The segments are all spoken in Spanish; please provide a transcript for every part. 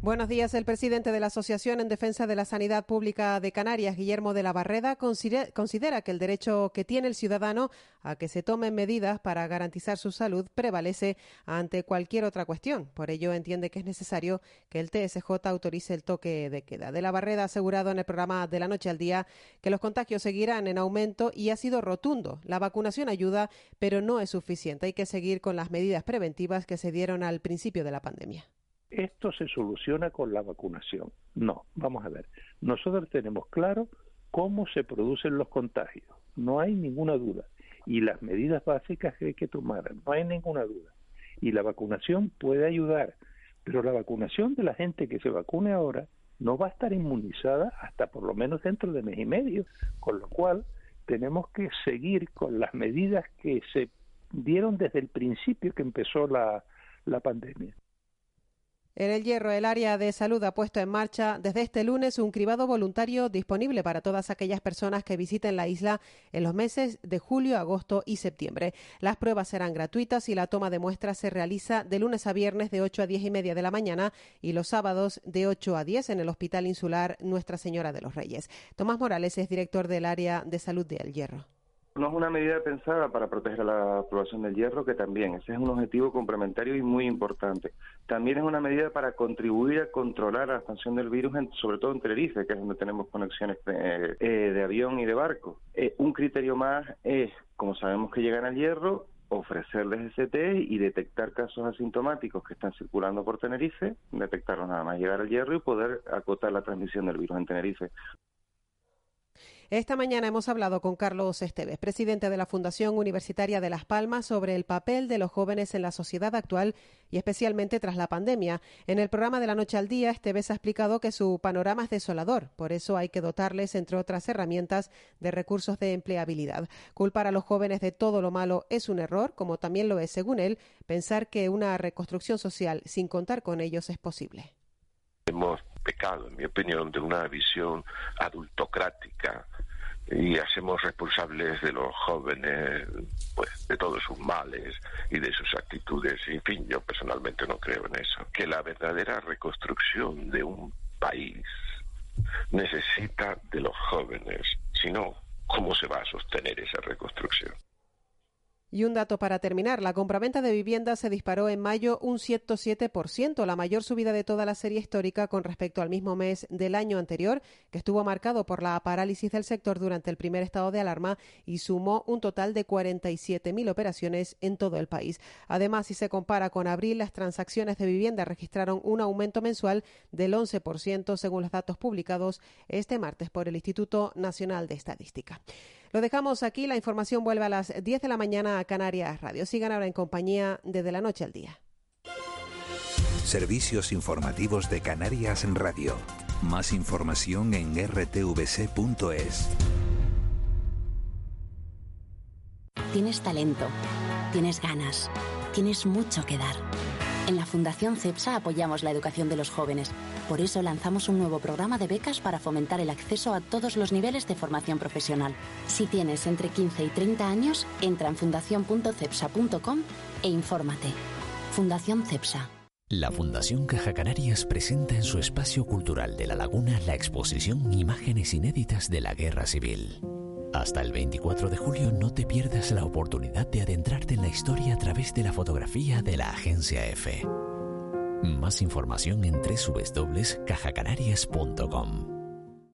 Buenos días. El presidente de la Asociación en Defensa de la Sanidad Pública de Canarias, Guillermo de la Barreda, considera que el derecho que tiene el ciudadano a que se tomen medidas para garantizar su salud prevalece ante cualquier otra cuestión. Por ello, entiende que es necesario que el TSJ autorice el toque de queda. De la Barreda ha asegurado en el programa de la noche al día que los contagios seguirán en aumento y ha sido rotundo. La vacunación ayuda, pero no es suficiente. Hay que seguir con las medidas preventivas que se dieron al principio de la pandemia esto se soluciona con la vacunación. No, vamos a ver. Nosotros tenemos claro cómo se producen los contagios. No hay ninguna duda. Y las medidas básicas que hay que tomar, no hay ninguna duda. Y la vacunación puede ayudar, pero la vacunación de la gente que se vacune ahora no va a estar inmunizada hasta por lo menos dentro de mes y medio, con lo cual tenemos que seguir con las medidas que se dieron desde el principio que empezó la, la pandemia. En el Hierro, el área de salud ha puesto en marcha desde este lunes un cribado voluntario disponible para todas aquellas personas que visiten la isla en los meses de julio, agosto y septiembre. Las pruebas serán gratuitas y la toma de muestras se realiza de lunes a viernes de 8 a 10 y media de la mañana y los sábados de 8 a 10 en el Hospital Insular Nuestra Señora de los Reyes. Tomás Morales es director del área de salud de El Hierro. No es una medida pensada para proteger a la población del hierro, que también, ese es un objetivo complementario y muy importante. También es una medida para contribuir a controlar la expansión del virus, sobre todo en Tenerife, que es donde tenemos conexiones de, eh, avión y de barco. Eh, un criterio más es, como sabemos que llegan al hierro, ofrecerles ese y detectar casos asintomáticos que están circulando por Tenerife, detectarlos nada más llegar al hierro y poder acotar la transmisión del virus en Tenerife. Esta mañana hemos hablado con Carlos Esteves, presidente de la Fundación Universitaria de Las Palmas, sobre el papel de los jóvenes en la sociedad actual y especialmente tras la pandemia. En el programa de la noche al día, Esteves ha explicado que su panorama es desolador, por eso hay que dotarles, entre otras herramientas, de recursos de empleabilidad. Culpar a los jóvenes de todo lo malo es un error, como también lo es, según él, pensar que una reconstrucción social sin contar con ellos es posible. Pecado, en mi opinión, de una visión adultocrática y hacemos responsables de los jóvenes pues de todos sus males y de sus actitudes. En fin, yo personalmente no creo en eso. Que la verdadera reconstrucción de un país necesita de los jóvenes. Si no, ¿cómo se va a sostener esa reconstrucción? Y un dato para terminar, la compraventa de viviendas se disparó en mayo un 107%, la mayor subida de toda la serie histórica con respecto al mismo mes del año anterior, que estuvo marcado por la parálisis del sector durante el primer estado de alarma y sumó un total de 47.000 operaciones en todo el país. Además, si se compara con abril, las transacciones de vivienda registraron un aumento mensual del 11% según los datos publicados este martes por el Instituto Nacional de Estadística. Lo dejamos aquí. La información vuelve a las 10 de la mañana a Canarias Radio. Sigan ahora en compañía desde la noche al día. Servicios informativos de Canarias en Radio. Más información en rtvc.es. Tienes talento, tienes ganas, tienes mucho que dar. En la Fundación CEPSA apoyamos la educación de los jóvenes. Por eso lanzamos un nuevo programa de becas para fomentar el acceso a todos los niveles de formación profesional. Si tienes entre 15 y 30 años, entra en fundación.cepsa.com e infórmate. Fundación CEPSA. La Fundación Caja Canarias presenta en su espacio cultural de La Laguna la exposición Imágenes inéditas de la Guerra Civil. Hasta el 24 de julio no te pierdas la oportunidad de adentrarte en la historia a través de la fotografía de la Agencia F. Más información en www.cajacanarias.com.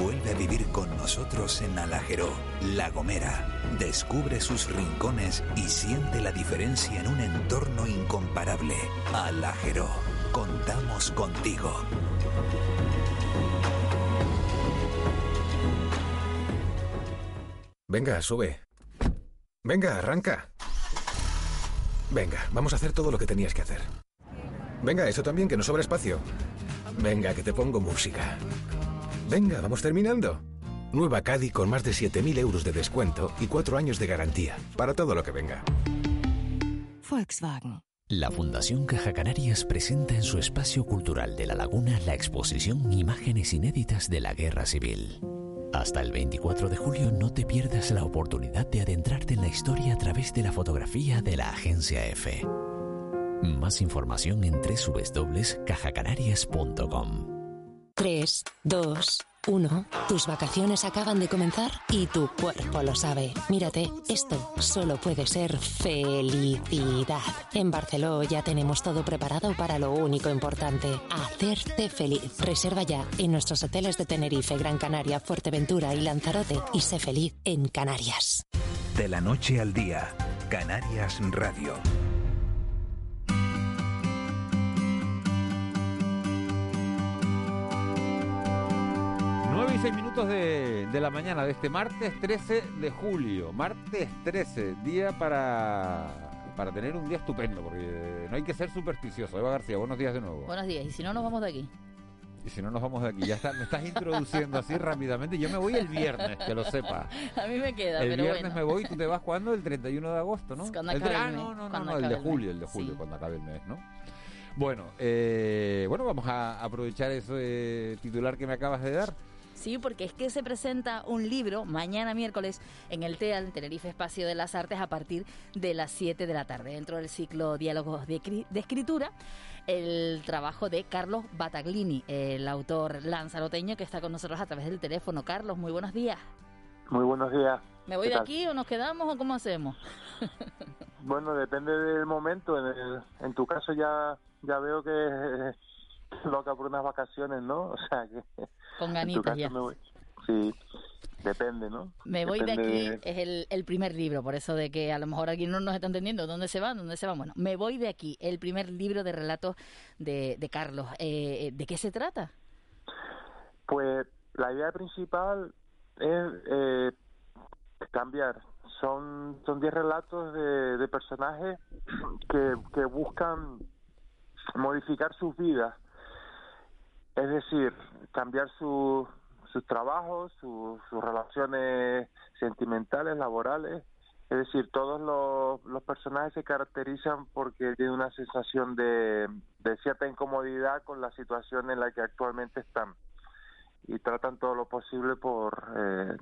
Vuelve a vivir con nosotros en Alajero, La Gomera. Descubre sus rincones y siente la diferencia en un entorno incomparable. Alajero, contamos contigo. Venga, sube. Venga, arranca. Venga, vamos a hacer todo lo que tenías que hacer. Venga, eso también, que no sobra espacio. Venga, que te pongo música. Venga, vamos terminando. Nueva Caddy con más de 7.000 euros de descuento y 4 años de garantía. Para todo lo que venga. Volkswagen. La Fundación Caja Canarias presenta en su espacio cultural de La Laguna la exposición Imágenes inéditas de la Guerra Civil. Hasta el 24 de julio no te pierdas la oportunidad de adentrarte en la historia a través de la fotografía de la Agencia F. Más información en www.cajacanarias.com. 3, 2, 1. Tus vacaciones acaban de comenzar y tu cuerpo lo sabe. Mírate, esto solo puede ser felicidad. En Barceló ya tenemos todo preparado para lo único importante, hacerte feliz. Reserva ya en nuestros hoteles de Tenerife, Gran Canaria, Fuerteventura y Lanzarote y sé feliz en Canarias. De la noche al día, Canarias Radio. 9 y 6 minutos de, de, la mañana de este martes 13 de julio. Martes 13, día para, para tener un día estupendo, porque no hay que ser supersticioso. Eva García, buenos días de nuevo. Buenos días, y si no nos vamos de aquí. Y si no nos vamos de aquí, ya está, me estás introduciendo así rápidamente. Yo me voy el viernes, que lo sepa. A mí me queda, el pero viernes bueno. me voy, ¿tú te vas cuándo? El 31 de agosto, ¿no? Cuando el acabe ah, el mes, no, no, cuando no, el acabe de el julio, el de julio, Sí. cuando acabe el mes, ¿no? Bueno, eh, bueno, vamos a aprovechar ese titular que me acabas de dar. Sí, porque es que se presenta un libro mañana miércoles en el TEAL, en Tenerife Espacio de las Artes, a partir de las 7 de la tarde, dentro del ciclo Diálogos de, Cri- de Escritura, el trabajo de Carlos Bataglini, el autor lanzaroteño que está con nosotros a través del teléfono. Carlos, muy buenos días. Muy buenos días. ¿Me voy ¿Qué de tal? aquí o nos quedamos o cómo hacemos? Bueno, depende del momento. En, el- en tu caso ya ya veo que loca por unas vacaciones, ¿no? O sea que Con ganitas ya. me voy. Sí, depende, ¿no? Me voy de aquí, es el, el primer libro, por eso de que a lo mejor aquí no nos está entendiendo dónde se van, dónde se van. Bueno, me voy de aquí, el primer libro de relatos de, de Carlos. Eh, ¿De qué se trata? Pues la idea principal es eh, cambiar. Son son 10 relatos de, de personajes que, que buscan modificar sus vidas. Es decir, cambiar su- sus trabajos, su- sus relaciones sentimentales, laborales. Es decir, todos los, personajes se caracterizan porque tienen una sensación de, de cierta incomodidad con la situación en la que actualmente están y tratan todo lo posible por eh,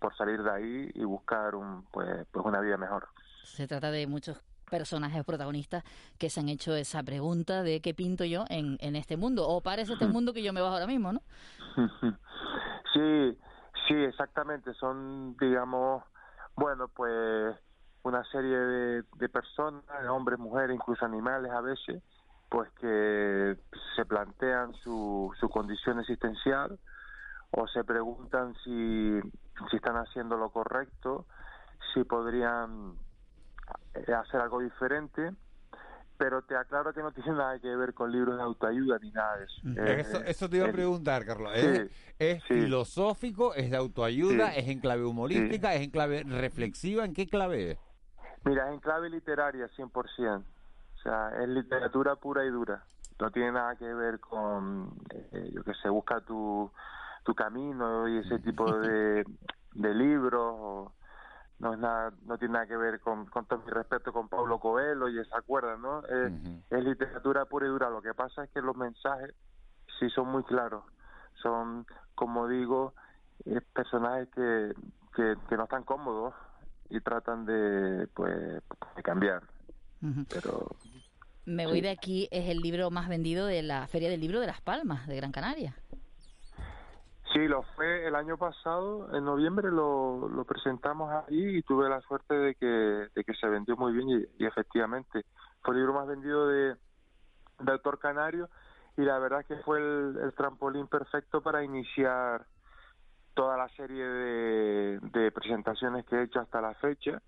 por salir de ahí y buscar un pues pues una vida mejor Se trata de muchos personajes protagonistas que se han hecho esa pregunta de qué pinto yo en, en este mundo o parece este mundo que yo me bajo ahora mismo, ¿no? sí sí exactamente son digamos bueno pues una serie de, de personas hombres mujeres incluso animales a veces pues que se plantean su, su condición existencial o se preguntan si, si están haciendo lo correcto, si podrían hacer algo diferente, pero te aclaro que no tiene nada que ver con libros de autoayuda ni nada de eso. Eh, Eso, te iba a preguntar, Carlos. Sí, ¿Es, es sí. filosófico? ¿Es de autoayuda? Sí. ¿Es en clave humorística? ¿Es en clave reflexiva? ¿En qué clave es? Mira, es en clave literaria 100%. O sea, es literatura pura y dura. No tiene nada que ver con, eh, yo que sé, busca tu, tu camino y ese tipo de, de libros. o- no es nada, no tiene nada que ver con, con todo mi respeto con Pablo Coelho y esa cuerda, ¿no? Es, es literatura pura y dura. Lo que pasa es que los mensajes sí son muy claros. Son, como digo, eh, personajes que, que, que no están cómodos y tratan de, pues, de cambiar. Pero Me voy de aquí es el libro más vendido de la Feria del Libro de Las Palmas, de Gran Canaria. Sí, lo fue el año pasado, en noviembre lo, presentamos ahí y tuve la suerte de que, se vendió muy bien y, efectivamente fue el libro más vendido de, de canario y la verdad que fue el, el trampolín perfecto para iniciar toda la serie de, de presentaciones que he hecho hasta la fecha.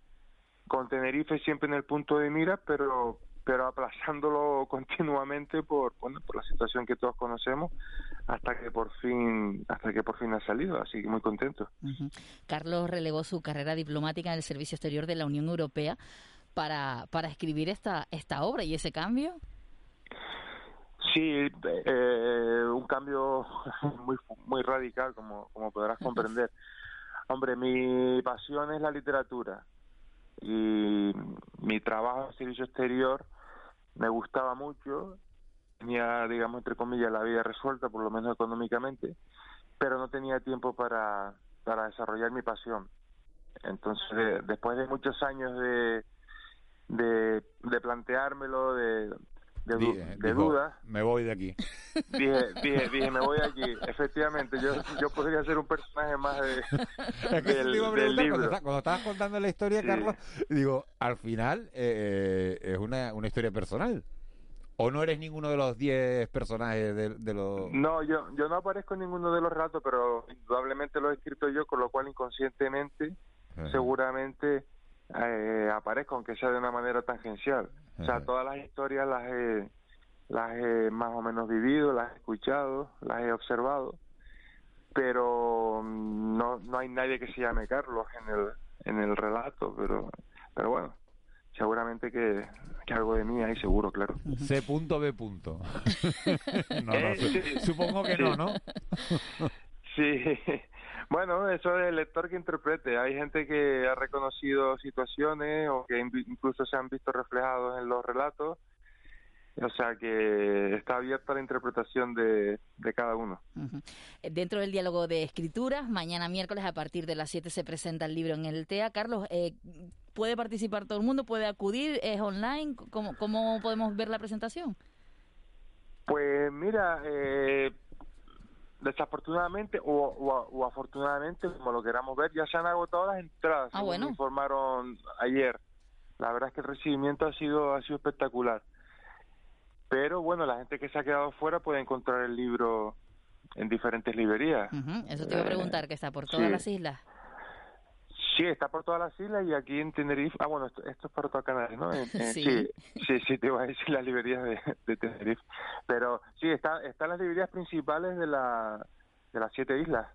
Con Tenerife siempre en el punto de mira pero pero aplazándolo continuamente por bueno, por la situación que todos conocemos hasta que por fin hasta que por fin ha salido así que muy contento. Carlos relegó su carrera diplomática en el Servicio Exterior de la Unión Europea para, para escribir esta, esta obra y ese cambio. Sí, Sí, eh, un cambio muy muy radical, como, como podrás comprender. Hombre, mi pasión es la literatura y mi trabajo en servicio exterior me gustaba mucho, tenía, digamos, entre comillas, la vida resuelta, por lo menos económicamente, pero no tenía tiempo para, para desarrollar mi pasión. Entonces, después de muchos años de, de, de planteármelo, de, de, de dudas. Me voy de aquí. Dije, dije, dije, me voy de aquí. Efectivamente, yo, yo podría ser un personaje más de, del, del libro. Cuando, estabas contando la historia, Carlos, digo, al final eh, es una, una historia personal. ¿O no eres ninguno de los 10 personajes de, los...? No, yo, yo no aparezco en ninguno de los ratos, pero indudablemente lo he escrito yo, con lo cual inconscientemente, seguramente eh, aparezco, aunque sea de una manera tangencial. O sea, todas las historias las he, las he más o menos vivido, las he escuchado, las he observado, pero no, no hay nadie que se llame Carlos en el, en el relato, pero, pero bueno, seguramente que, que algo de mí hay seguro, claro. C.B. no, no, eh, supongo que no, ¿no? sí. Bueno, eso es el lector que interprete. Hay gente que ha reconocido situaciones o que incluso se han visto reflejados en los relatos. O sea que está abierta la interpretación de, cada uno. Dentro del diálogo de escrituras, mañana miércoles a partir de las 7 se presenta el libro en el TEA. Carlos, eh, ¿puede participar todo el mundo? ¿Puede acudir? ¿Es online? ¿Cómo, cómo podemos ver la presentación? Pues mira, eh, desafortunadamente o, afortunadamente, como lo queramos ver, ya se han agotado las entradas, ah, bueno. informaron ayer. La verdad es que el recibimiento ha sido ha sido espectacular. Pero bueno, la gente que se ha quedado fuera puede encontrar el libro en diferentes librerías. Eso te iba a eh, preguntar, que está por todas las islas. Sí, está por todas las islas y aquí en Tenerife. Ah, bueno, esto, es por toda Canarias, ¿no? sí. sí. sí, te iba a decir las librerías de, Tenerife. Pero sí, está, están las librerías principales de la de las siete islas.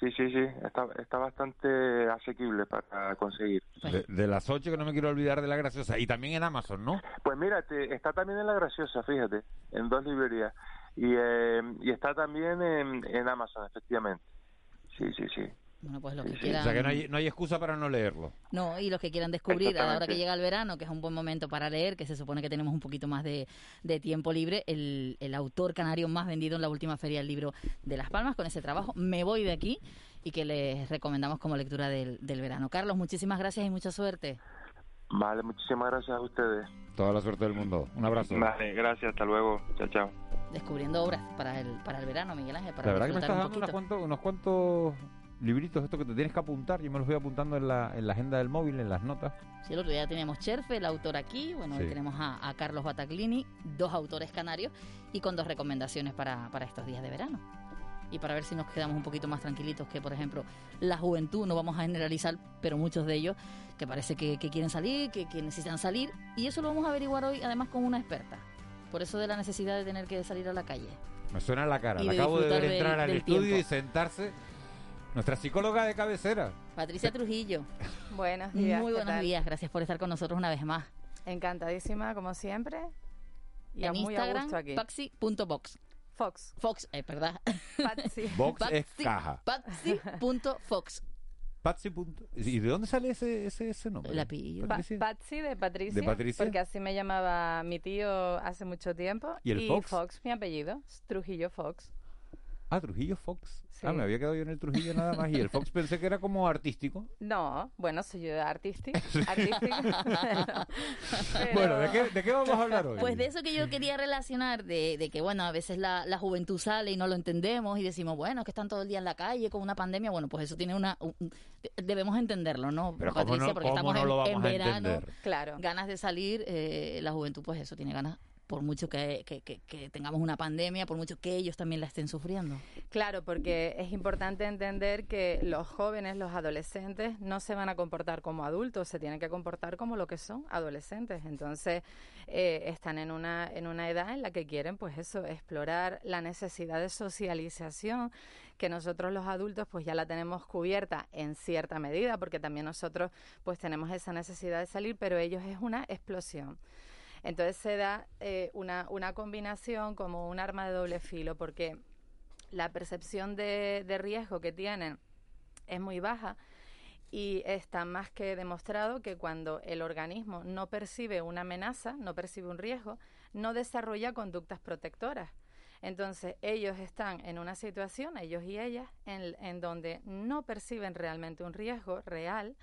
Sí, sí, sí, está, está bastante asequible para conseguir. De, las ocho que no me quiero olvidar de la Graciosa. Y también en Amazon, ¿no? Pues mira, está también en la Graciosa, fíjate, en dos librerías. Y, eh, y está también en, en Amazon, efectivamente. Sí, sí, sí. Bueno, pues los que quieran... O sea que no hay, no hay excusa para no leerlo. No, y los que quieran descubrir a la hora que llega el verano, que es un buen momento para leer, que se supone que tenemos un poquito más de, tiempo libre, el, el, autor canario más vendido en la última feria del libro de Las Palmas, con ese trabajo, Me Voy de aquí, y que les recomendamos como lectura del, del verano. Carlos, muchísimas gracias y mucha suerte. Vale, muchísimas gracias a ustedes. Toda la suerte del mundo. Un abrazo. Vale, gracias, hasta luego. Chao, chao. Descubriendo obras para el, para el verano, Miguel Ángel. Para la verdad que me estás dando unos cuantos, unos cuantos libritos estos que te tienes que apuntar, yo me los voy apuntando en la, en la agenda del móvil, en las notas. Sí, el otro día teníamos Cherfe, el autor aquí, bueno, hoy tenemos a, Carlos Bataglini, dos autores canarios y con dos recomendaciones para, para estos días de verano. Y para ver si nos quedamos un poquito más tranquilitos que, por ejemplo, la juventud, no vamos a generalizar, pero muchos de ellos que parece que, quieren salir, que, que necesitan salir, y eso lo vamos a averiguar hoy, además con una experta. Por eso de la necesidad de tener que salir a la calle. Me suena la cara, le acabo de ver entrar al estudio y sentarse nuestra psicóloga de cabecera. Patricia Trujillo. buenos días. Muy buenos días. Gracias por estar con nosotros una vez más. Encantadísima, como siempre. Y en Instagram, paxi.box. Fox. Fox, eh, ¿verdad? Patsy. Box es caja. Patsy.fox. Patsy. ¿Y de dónde sale ese, ese, ese nombre? La pillo. Patsy de Patricia, de Patricia. Porque así me llamaba mi tío hace mucho tiempo. ¿Y el Fox? Fox, mi apellido. Trujillo Fox. Ah, Trujillo Fox. Ah, me había quedado yo en el Trujillo nada más. Y el Fox pensé que era como artístico. No, bueno, soy yo artístico. Bueno, ¿de qué, ¿de qué, vamos a hablar hoy? Pues de eso que yo quería relacionar, de, de que, bueno, a veces la, la, juventud sale y no lo entendemos y decimos, bueno, que están todo el día en la calle con una pandemia. Bueno, pues eso tiene una... debemos entenderlo, ¿no, Pero Patricia? porque estamos en, en verano. Claro. Ganas de salir, eh, la juventud, pues eso, tiene ganas por mucho que, tengamos una pandemia, por mucho que ellos también la estén sufriendo. Claro, porque es importante entender que los jóvenes, los adolescentes, no se van a comportar como adultos, se tienen que comportar como lo que son adolescentes. Entonces, eh, están en una, en una edad en la que quieren, pues eso, explorar la necesidad de socialización que nosotros los adultos pues ya la tenemos cubierta en cierta medida porque también nosotros pues tenemos esa necesidad de salir pero ellos es una explosión Entonces se da eh, una, una combinación como un arma de doble filo, porque la percepción de, de riesgo que tienen es muy baja y está más que demostrado que cuando el organismo no percibe una amenaza, no percibe un riesgo, no desarrolla conductas protectoras. Entonces, ellos están en una situación, ellos y ellas, en, en donde no perciben realmente un riesgo real,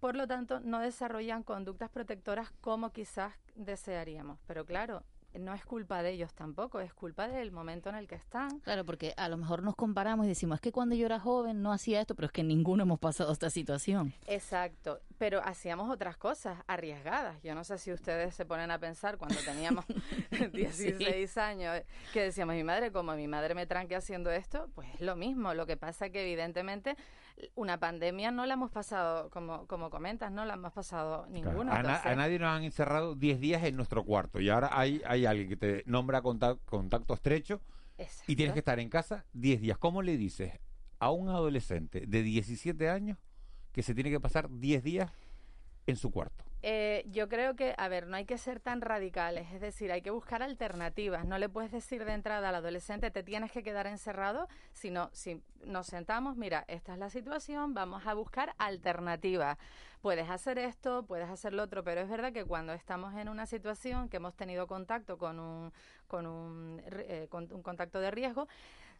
por lo tanto, no desarrollan conductas protectoras como quizás desearíamos. Pero claro, no es culpa de ellos tampoco, es culpa del momento en el que están. Claro, porque a lo mejor nos comparamos y decimos, es que cuando yo era joven no hacía esto, pero es que ninguno hemos pasado esta situación. Exacto, pero hacíamos otras cosas arriesgadas. Yo no sé si ustedes se ponen a pensar cuando teníamos 16 años, que decíamos, mi madre, como mi madre me tranque haciendo esto, pues es lo mismo. Lo que pasa que evidentemente una pandemia no la hemos pasado, como, como comentas, no la hemos pasado ninguna. A, nadie nos han encerrado 10 días en nuestro cuarto y ahora hay, hay alguien que te nombra contacto, estrecho y tienes que estar en casa 10 días. ¿Cómo le dices a un adolescente de 17 años que se tiene que pasar 10 días en su cuarto? Eh, yo creo que, a ver, no hay que ser tan radicales, es decir, hay que buscar alternativas. No le puedes decir de entrada al adolescente, te tienes que quedar encerrado, sino si nos sentamos, mira, esta es la situación, vamos a buscar alternativas. Puedes hacer esto, puedes hacer lo otro, pero es verdad que cuando estamos en una situación que hemos tenido contacto con un, con un, eh, con un contacto de riesgo,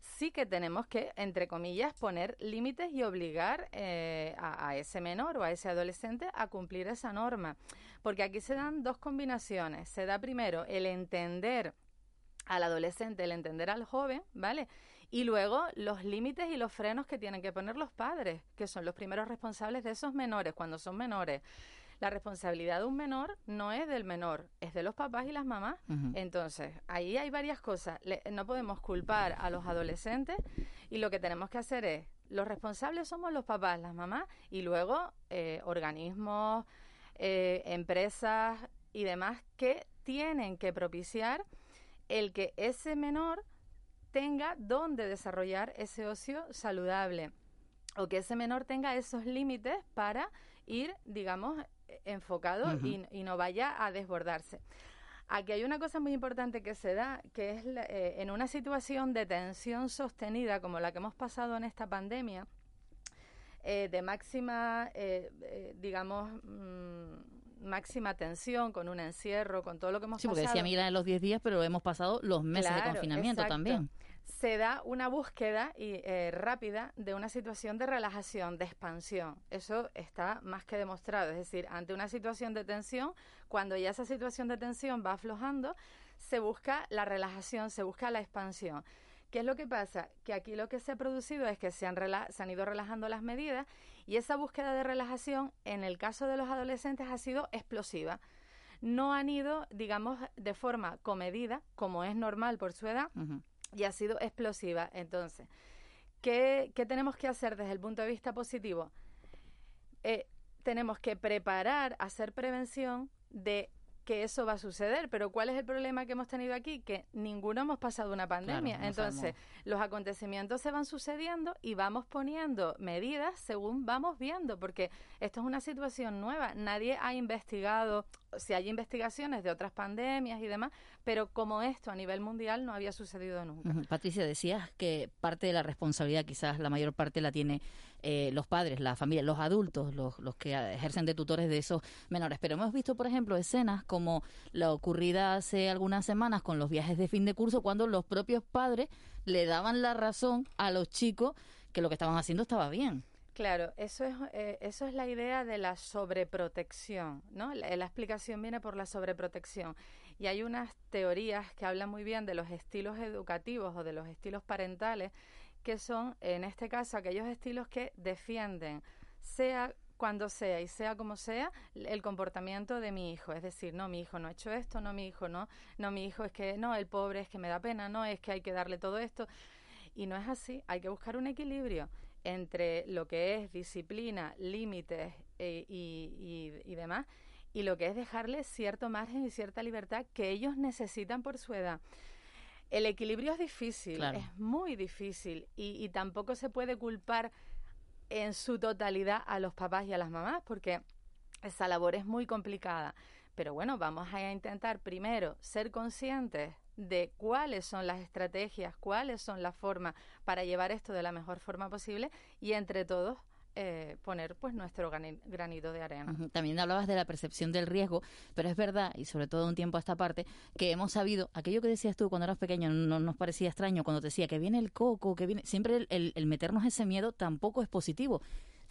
sí que tenemos que, entre comillas, poner límites y obligar eh, a, ese menor o a ese adolescente a cumplir esa norma. Porque aquí se dan dos combinaciones. Se da primero el entender al adolescente, el entender al joven, ¿vale? Y luego los límites y los frenos que tienen que poner los padres, que son los primeros responsables de esos menores cuando son menores la responsabilidad de un menor no es del menor, es de los papás y las mamás. Entonces, ahí hay varias cosas. no podemos culpar a los adolescentes y lo que tenemos que hacer es, los responsables somos los papás, las mamás y luego eh, organismos, eh, empresas y demás que tienen que propiciar el que ese menor tenga donde desarrollar ese ocio saludable o que ese menor tenga esos límites para ir, digamos, enfocado y, no vaya a desbordarse. Aquí hay una cosa muy importante que se da, que es eh, en una situación de tensión sostenida como la que hemos pasado en esta pandemia, eh, de máxima, eh, digamos, mm, máxima tensión, con un encierro, con todo lo que hemos pasado. Sí, porque decía Miguel en los 10 días, pero hemos pasado los meses de confinamiento también se da una búsqueda y, eh, rápida de una situación de relajación, de expansión. Eso está más que demostrado. Es decir, ante una situación de tensión, cuando ya esa situación de tensión va aflojando, se busca la relajación, se busca la expansión. ¿Qué es lo que pasa? Que aquí lo que se ha producido es que se han, se han ido relajando las medidas y esa búsqueda de relajación, en el caso de los adolescentes, ha sido explosiva. No han ido, digamos, de forma comedida, como es normal por su edad, y ha sido explosiva. Entonces, ¿qué, tenemos que hacer desde el punto de vista positivo? Eh, tenemos que preparar, hacer prevención de que eso va a suceder. Pero ¿cuál es el problema que hemos tenido aquí? Que ninguno hemos pasado una pandemia. Entonces, los acontecimientos se van sucediendo y vamos poniendo medidas según vamos viendo, porque esto es una situación nueva. Nadie ha investigado, si hay investigaciones de otras pandemias y demás, pero como esto a nivel mundial no había sucedido nunca. Patricia, decías que parte de la responsabilidad, quizás la mayor parte la tiene eh, los padres, la familia, los adultos, los, los que ejercen de tutores de esos menores. Pero hemos visto, por ejemplo, escenas como la ocurrida hace algunas semanas con los viajes de fin de curso, cuando los propios padres le daban la razón a los chicos que lo que estaban haciendo estaba bien. Claro, eso es, eh, eso es la idea de la sobreprotección, ¿no? La, la, explicación viene por la sobreprotección. Y hay unas teorías que hablan muy bien de los estilos educativos o de los estilos parentales que son, en este caso, aquellos estilos que defienden, sea cuando sea y sea como sea, el comportamiento de mi hijo. Es decir, no, mi hijo no ha hecho esto, no, mi hijo no, no, mi hijo es que, no, el pobre es que me da pena, no, es que hay que darle todo esto. Y no es así, hay que buscar un equilibrio entre lo que es disciplina, límites eh, y, y demás, y lo que es dejarle cierto margen y cierta libertad que ellos necesitan por su edad. El equilibrio es difícil, es muy difícil y, tampoco se puede culpar en su totalidad a los papás y a las mamás porque esa labor es muy complicada. Pero bueno, vamos a intentar primero ser conscientes de cuáles son las estrategias, cuáles son las formas para llevar esto de la mejor forma posible y entre todos eh, poner pues nuestro granito de arena. También hablabas de la percepción del riesgo, pero es verdad, y sobre todo un tiempo a esta parte, que hemos sabido, aquello que decías tú cuando eras pequeño no nos parecía extraño, cuando te decía que viene el coco, que viene, siempre el, el meternos ese miedo tampoco es positivo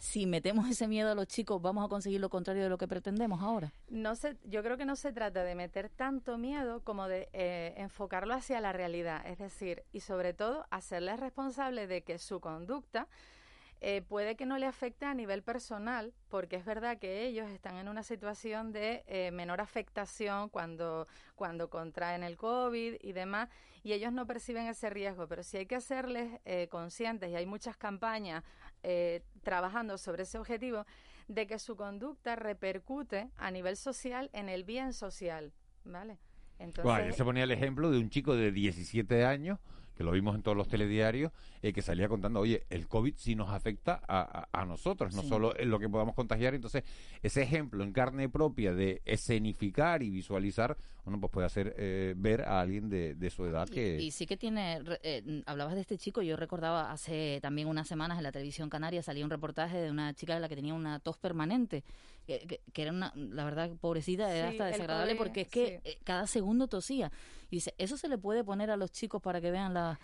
si metemos ese miedo a los chicos, vamos a conseguir lo contrario de lo que pretendemos ahora. No se, yo creo que no se trata de meter tanto miedo como de eh, enfocarlo hacia la realidad, es decir, y sobre todo hacerles responsable de que su conducta eh, puede que no le afecte a nivel personal, porque es verdad que ellos están en una situación de eh, menor afectación cuando, cuando contraen el COVID y demás, y ellos no perciben ese riesgo, pero sí hay que hacerles eh, conscientes, y hay muchas campañas trabajando sobre ese objetivo, de que su conducta repercute a nivel social en el bien social, ¿vale? Entonces... Bueno, se ponía el ejemplo de un chico de 17 años que lo vimos en todos los telediarios, eh, que salía contando, oye, el COVID sí nos afecta a, a, nosotros, no solo en lo que podamos contagiar. Entonces, ese ejemplo en carne propia de escenificar y visualizar, bueno, pues puede hacer eh, ver a alguien de, de su edad que... Y, sí que tiene, eh, hablabas de este chico, yo recordaba hace también unas semanas en la televisión canaria salía un reportaje de una chica de la que tenía una tos permanente, que, era una, la verdad, pobrecita, era hasta desagradable porque es que cada segundo tosía. Y dice, ¿eso se le puede poner a los chicos para que vean la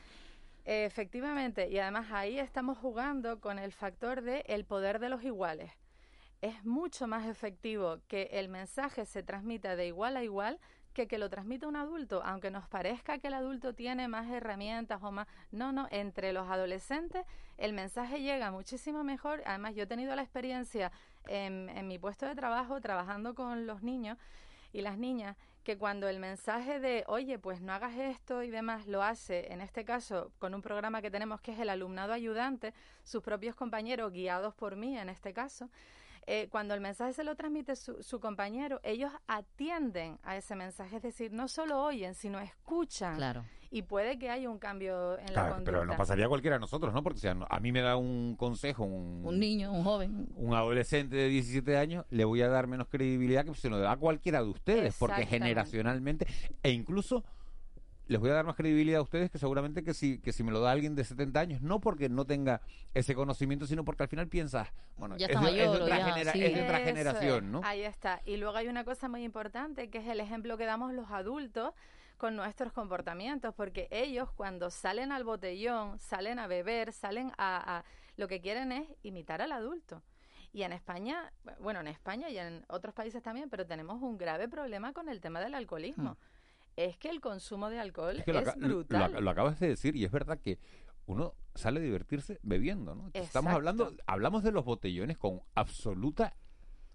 Efectivamente, y además ahí estamos jugando con el factor de el poder de los iguales. Es mucho más efectivo que el mensaje se transmita de igual a igual que que lo transmita un adulto, aunque nos parezca que el adulto tiene más herramientas o más... No, no, entre los adolescentes el mensaje llega muchísimo mejor. Además, yo he tenido la experiencia en, mi puesto de trabajo, trabajando con los niños y las niñas, que cuando el mensaje de, oye, pues no hagas esto y demás, lo hace, en este caso, con un programa que tenemos que es el alumnado ayudante, sus propios compañeros, guiados por mí en este caso, eh, cuando el mensaje se lo transmite su, su, compañero, ellos atienden a ese mensaje, es decir, no solo oyen, sino escuchan. Claro y puede que haya un cambio en la conducta. Pero nos pasaría a cualquiera de nosotros, ¿no? Porque si a, mí me da un consejo un, un niño, un joven, un adolescente de 17 años, le voy a dar menos credibilidad que si se lo da a cualquiera de ustedes, porque generacionalmente e incluso les voy a dar más credibilidad a ustedes que seguramente que si, que si me lo da alguien de 70 años, no porque no tenga ese conocimiento, sino porque al final piensas, bueno, es, de, otra, generación, ¿no? Ahí está. Y luego hay una cosa muy importante que es el ejemplo que damos los adultos con nuestros comportamientos, porque ellos cuando salen al botellón, salen a beber, salen a, lo que quieren es imitar al adulto. Y en España, bueno, en España y en otros países también, pero tenemos un grave problema con el tema del alcoholismo. Es que el consumo de alcohol es, brutal. Lo, acabas de decir y es verdad que uno sale a divertirse bebiendo, ¿no? Estamos hablando, hablamos de los botellones con absoluta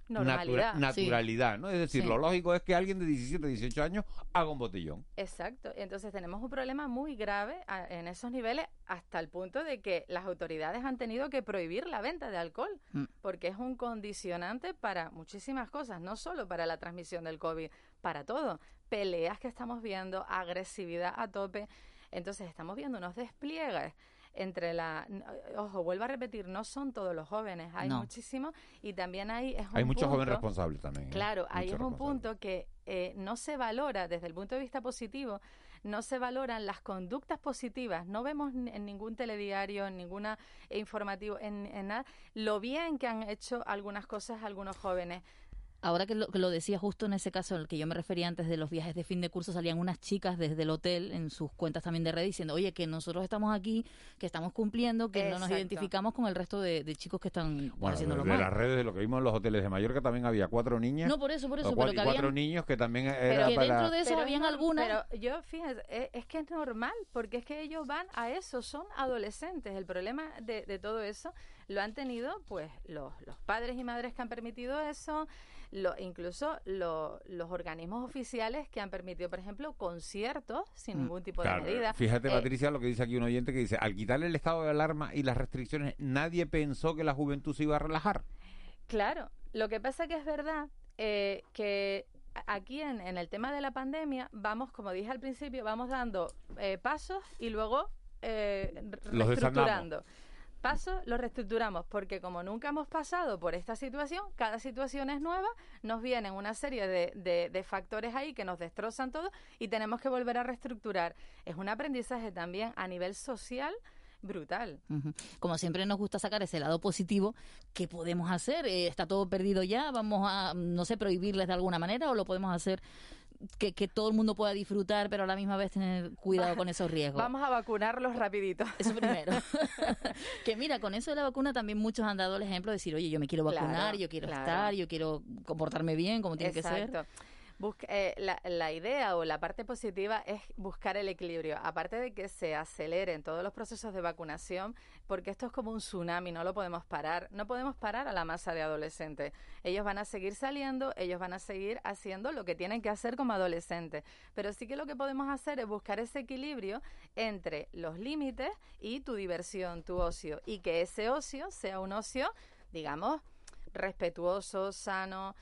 Normalidad. naturalidad, ¿no? Es decir, lo lógico es que alguien de 17, 18 años haga un botellón. Exacto. Entonces tenemos un problema muy grave en esos niveles hasta el punto de que las autoridades han tenido que prohibir la venta de alcohol mm. porque es un condicionante para muchísimas cosas, no solo para la transmisión del COVID, para todo. Peleas que estamos viendo, agresividad a tope. Entonces estamos viendo unos despliegues entre la ojo vuelvo a repetir no son todos los jóvenes hay muchísimos y también hay hay muchos jóvenes responsables también ¿eh? claro ahí es un punto que eh, no se valora desde el punto de vista positivo no se valoran las conductas positivas no vemos en ningún telediario en ninguna informativo en, en nada lo bien que han hecho algunas cosas algunos jóvenes Ahora que lo, que lo decía justo en ese caso, el que yo me refería antes de los viajes de fin de curso, salían unas chicas desde el hotel en sus cuentas también de red diciendo, oye, que nosotros estamos aquí, que estamos cumpliendo, que no nos identificamos con el resto de, chicos que están haciendo lo de las redes, de lo que vimos en los hoteles de Mallorca, también había cuatro niñas. No, por eso, por eso. pero que cuatro niños que también era pero dentro de eso habían algunas... Pero yo, fíjate, es, es, que es normal, porque es que ellos van a eso, son adolescentes. El problema de, de todo eso lo han tenido, pues, los, los padres y madres que han permitido eso, lo, incluso los organismos oficiales que han permitido, por ejemplo, conciertos sin mm, ningún tipo de medida. Fíjate, eh, Patricia, lo que dice aquí un oyente que dice, al quitarle el estado de alarma y las restricciones, nadie pensó que la juventud se iba a relajar. Claro, lo que pasa que es verdad eh, que aquí en, en, el tema de la pandemia vamos, como dije al principio, vamos dando eh, pasos y luego reestructurando. Paso lo reestructuramos porque como nunca hemos pasado por esta situación, cada situación es nueva, nos vienen una serie de, factores ahí que nos destrozan todo y tenemos que volver a reestructurar. Es un aprendizaje también a nivel social brutal. Como siempre nos gusta sacar ese lado positivo, ¿qué podemos hacer? Eh, ¿Está todo perdido ya? ¿Vamos a, no sé, prohibirles de alguna manera o lo podemos hacer que, que todo el mundo pueda disfrutar, pero a la misma vez tener cuidado con esos riesgos? Vamos a vacunarlos rapidito. Eso primero. que mira, con eso de la vacuna también muchos han dado el ejemplo de decir, oye, yo me quiero vacunar, Claro, yo quiero claro. estar, yo quiero comportarme bien, como tiene que ser. Busca- eh, la idea o la parte positiva es buscar el equilibrio. Aparte de que se aceleren todos los procesos de vacunación, porque esto es como un tsunami, no lo podemos parar. No podemos parar a la masa de adolescentes. Ellos van a seguir saliendo, ellos van a seguir haciendo lo que tienen que hacer como adolescentes. Pero sí que lo que podemos hacer es buscar ese equilibrio entre los límites y tu diversión, tu ocio. Y que ese ocio sea un ocio, digamos, respetuoso, sano.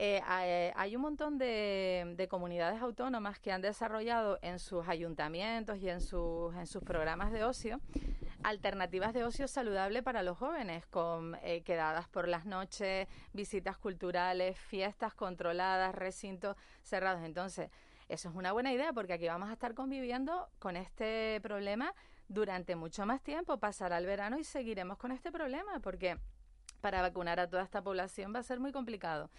Eh, hay- hay un montón de, de comunidades autónomas que han desarrollado en sus ayuntamientos y en sus, en sus programas de ocio alternativas de ocio saludable para los jóvenes, con eh, quedadas por las noches, visitas culturales, fiestas controladas, recintos cerrados. Entonces, eso es una buena idea porque aquí vamos a estar conviviendo con este problema durante mucho más tiempo. Pasará el verano y seguiremos con este problema porque para vacunar a toda esta población va a ser muy complicado.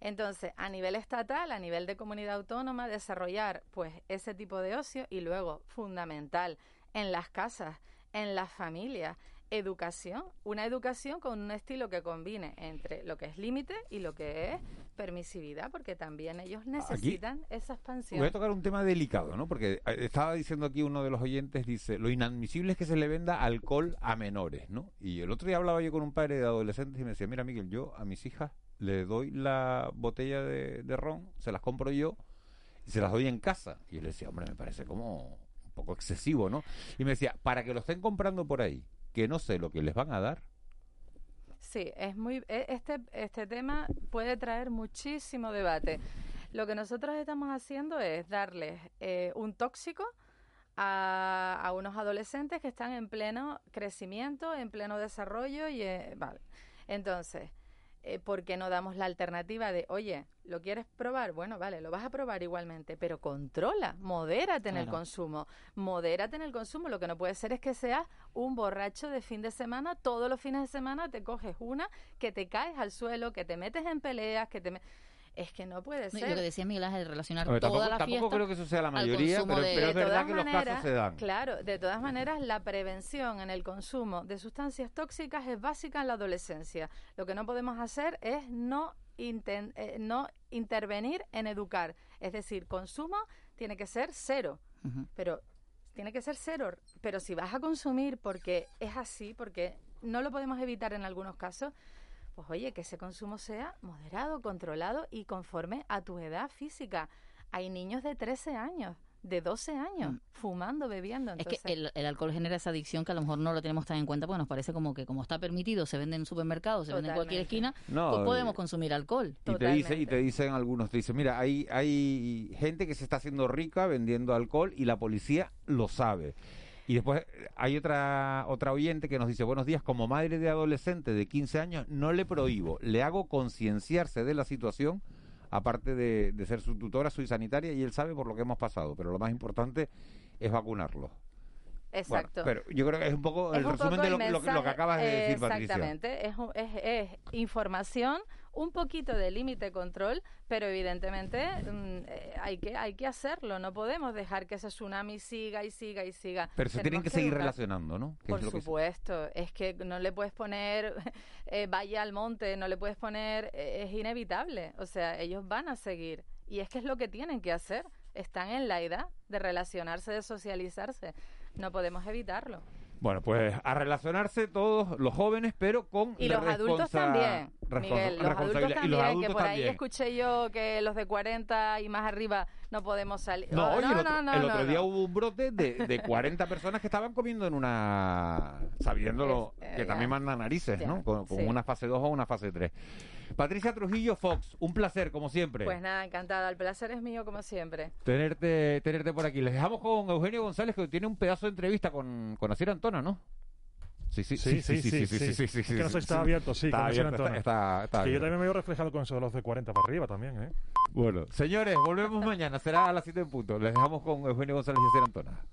Entonces, a nivel estatal, a nivel de comunidad autónoma, desarrollar pues ese tipo de ocio y luego, fundamental, en las casas, en las familias, educación, una educación con un estilo que combine entre lo que es límite y lo que es permisividad, porque también ellos necesitan esa expansión. Voy a tocar un tema delicado, ¿no? Porque eh, estaba diciendo aquí uno de los oyentes, dice, lo inadmisible es que se le venda alcohol a menores, ¿no? Y el otro día hablaba yo con un padre de adolescentes y me decía, mira Miguel, yo a mis hijas le doy la botella de, ron, se las compro yo y se las doy en casa. Y yo le decía, hombre, me parece como un poco excesivo, ¿no? Y me decía, para que lo estén comprando por ahí, que no sé lo que les van a dar, Sí, es muy e- este este tema puede traer muchísimo debate. Lo que nosotros estamos haciendo es darles eh, un tóxico a, a unos adolescentes que están en pleno crecimiento, en pleno desarrollo y eh, vale. Entonces, eh, ¿por qué no damos la alternativa de, oye, ¿lo quieres probar? Bueno, vale, lo vas a probar igualmente, pero controla, modérate en el consumo, modérate en el consumo. Lo que no puede ser es que seas un borracho de fin de semana, todos los fines de semana te coges una, que te caes al suelo, que te metes en peleas, que te... me- Es que no puede No, y ser. lo que decía Miguel Ángel, relacionar Hombre, toda tampoco, la tampoco fiesta creo que eso sea la mayoría, pero, de- pero es verdad todas que los maneras, casos se dan. Claro, de todas maneras, la prevención en el consumo de sustancias tóxicas es básica en la adolescencia. Lo que no podemos hacer es no, inten- eh, no intervenir en educar. Es decir, consumo tiene que ser cero, pero tiene que ser cero. Pero si vas a consumir porque es así, porque no lo podemos evitar en algunos casos, pues oye, que ese consumo sea moderado, controlado y conforme a tu edad física. Hay niños de 13 años, de 12 años, fumando, bebiendo. Mm. Es que el, el alcohol genera esa adicción que a lo mejor no lo tenemos tan en cuenta porque nos parece como que como está permitido, se vende en supermercados, se vende en cualquier esquina, No, pues y- podemos consumir alcohol. Y te, dice, y te dicen algunos, te dicen, mira, hay, hay gente que se está haciendo rica vendiendo alcohol y la policía lo sabe. Y después hay otra otra oyente que nos dice, buenos días, como madre de adolescente de 15 años, no le prohíbo, le hago concienciarse de la situación, aparte de, de ser su tutora, soy sanitaria y él sabe por lo que hemos pasado, pero lo más importante es vacunarlo. Bueno, Exacto. pero yo creo que es un poco el un resumen poco de el lo, lo que- lo que mensaje- acabas de decir, Patricia. Exactamente, es, es, es información, un poquito de límite control, pero evidentemente mm, eh, hay, que, hay que hacerlo, no podemos dejar que ese tsunami siga y siga y siga. Pero se tienen que seguir educar. relacionando, ¿no? Por es supuesto, es que no le puedes poner eh, vaya al monte, no le puedes poner, eh, es inevitable, o sea, ellos van a seguir y es que es lo que tienen que hacer, están en la edad de relacionarse, de socializarse, no podemos evitarlo. Bueno, pues a relacionarse todos los jóvenes, pero con Y los adultos también, Miguel, los adultos también, y los que adultos por ahí también. escuché yo que los de 40 y más arriba no podemos salir. No, Oh, oye, el otro, no, el no, otro no, día no. hubo un brote de, de 40 personas que estaban comiendo en una... sabiéndolo, Es- eh, que ya. también manda narices, Ya, ¿no? Con, con sí. una fase 2 o una fase 3. Patricia Trujillo Fox, un placer, como siempre. Pues nada, encantada, el placer es mío como siempre. Tenerte, tenerte por aquí. Les dejamos con Eugenio González, que tiene un pedazo de entrevista con, con Asier Antona, ¿no? Sí, sí, sí, sí, sí, sí, sí, Es que no sé si está abierto, sí, Está abierto, está- está Que yo también me veo reflejado con eso de los de 40 para arriba también, ¿eh? Bueno, señores, volvemos mañana. Será a las 7 en punto. Les dejamos con Eugenio González y Esther Antona.